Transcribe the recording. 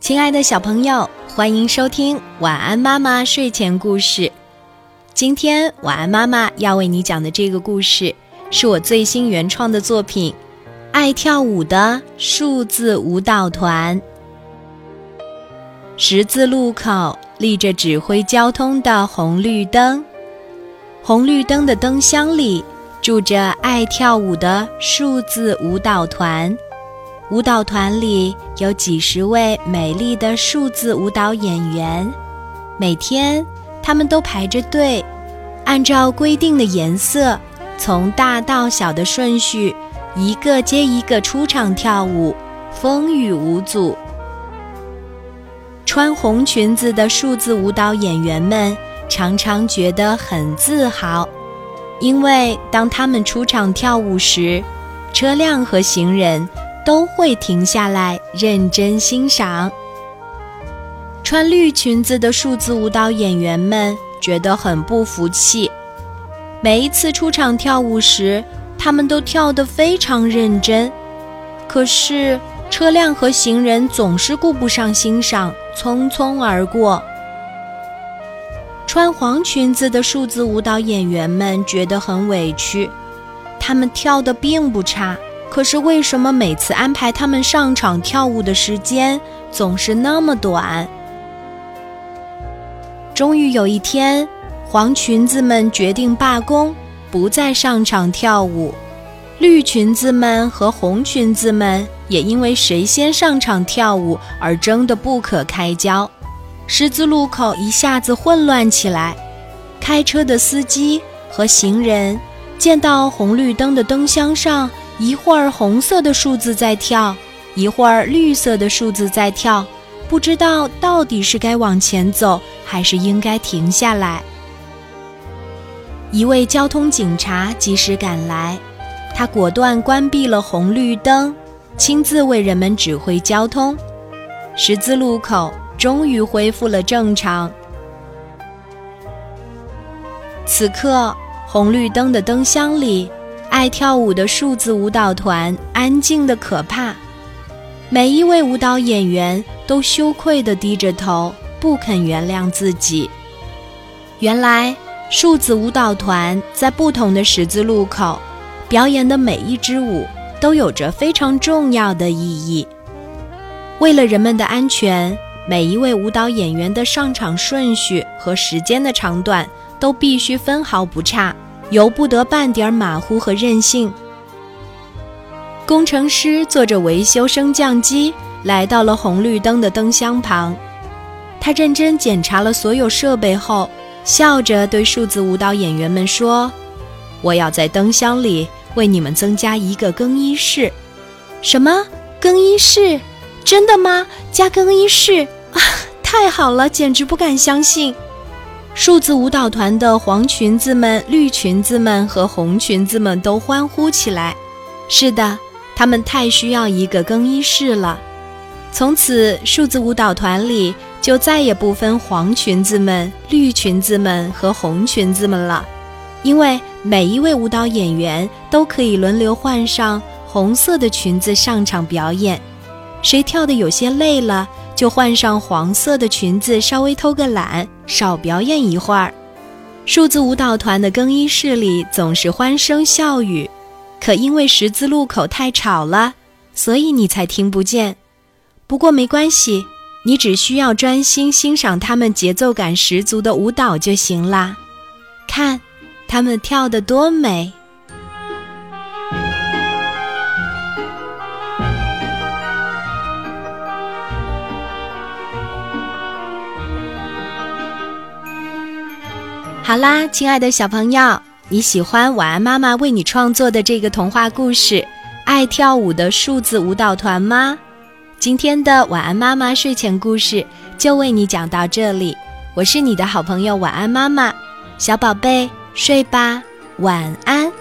亲爱的小朋友，欢迎收听晚安妈妈睡前故事。今天晚安妈妈要为你讲的这个故事，是我最新原创的作品《爱跳舞的数字舞蹈团》。十字路口立着指挥交通的红绿灯，红绿灯的灯箱里住着爱跳舞的数字舞蹈团。舞蹈团里有几十位美丽的数字舞蹈演员，每天他们都排着队，按照规定的颜色，从大到小的顺序，一个接一个出场跳舞，风雨无阻。穿红裙子的数字舞蹈演员们常常觉得很自豪，因为当他们出场跳舞时，车辆和行人。都会停下来认真欣赏。穿绿裙子的数字舞蹈演员们觉得很不服气。每一次出场跳舞时，他们都跳得非常认真，可是车辆和行人总是顾不上欣赏，匆匆而过。穿黄裙子的数字舞蹈演员们觉得很委屈，他们跳得并不差。可是为什么每次安排他们上场跳舞的时间总是那么短？终于有一天，黄裙子们决定罢工，不再上场跳舞。绿裙子们和红裙子们也因为谁先上场跳舞而争得不可开交。十字路口一下子混乱起来，开车的司机和行人见到红绿灯的灯箱上。一会儿红色的数字在跳，一会儿绿色的数字在跳，不知道到底是该往前走还是应该停下来。一位交通警察及时赶来，他果断关闭了红绿灯，亲自为人们指挥交通。十字路口终于恢复了正常。此刻，红绿灯的灯箱里。爱跳舞的数字舞蹈团安静的可怕，每一位舞蹈演员都羞愧地低着头，不肯原谅自己。原来，数字舞蹈团在不同的十字路口表演的每一支舞都有着非常重要的意义。为了人们的安全，每一位舞蹈演员的上场顺序和时间的长短都必须分毫不差。由不得半点马虎和任性。工程师坐着维修升降机来到了红绿灯的灯箱旁，他认真检查了所有设备后，笑着对数字舞蹈演员们说：“我要在灯箱里为你们增加一个更衣室。”“什么更衣室？真的吗？加更衣室啊！太好了，简直不敢相信。”数字舞蹈团的黄裙子们、绿裙子们和红裙子们都欢呼起来。是的，他们太需要一个更衣室了。从此，数字舞蹈团里就再也不分黄裙子们、绿裙子们和红裙子们了，因为每一位舞蹈演员都可以轮流换上红色的裙子上场表演。谁跳得有些累了？就换上黄色的裙子，稍微偷个懒，少表演一会儿。数字舞蹈团的更衣室里总是欢声笑语，可因为十字路口太吵了，所以你才听不见。不过没关系，你只需要专心欣赏他们节奏感十足的舞蹈就行啦。看，他们跳得多美！好啦，亲爱的小朋友，你喜欢晚安妈妈为你创作的这个童话故事《爱跳舞的数字舞蹈团》吗？今天的晚安妈妈睡前故事就为你讲到这里，我是你的好朋友晚安妈妈，小宝贝睡吧，晚安。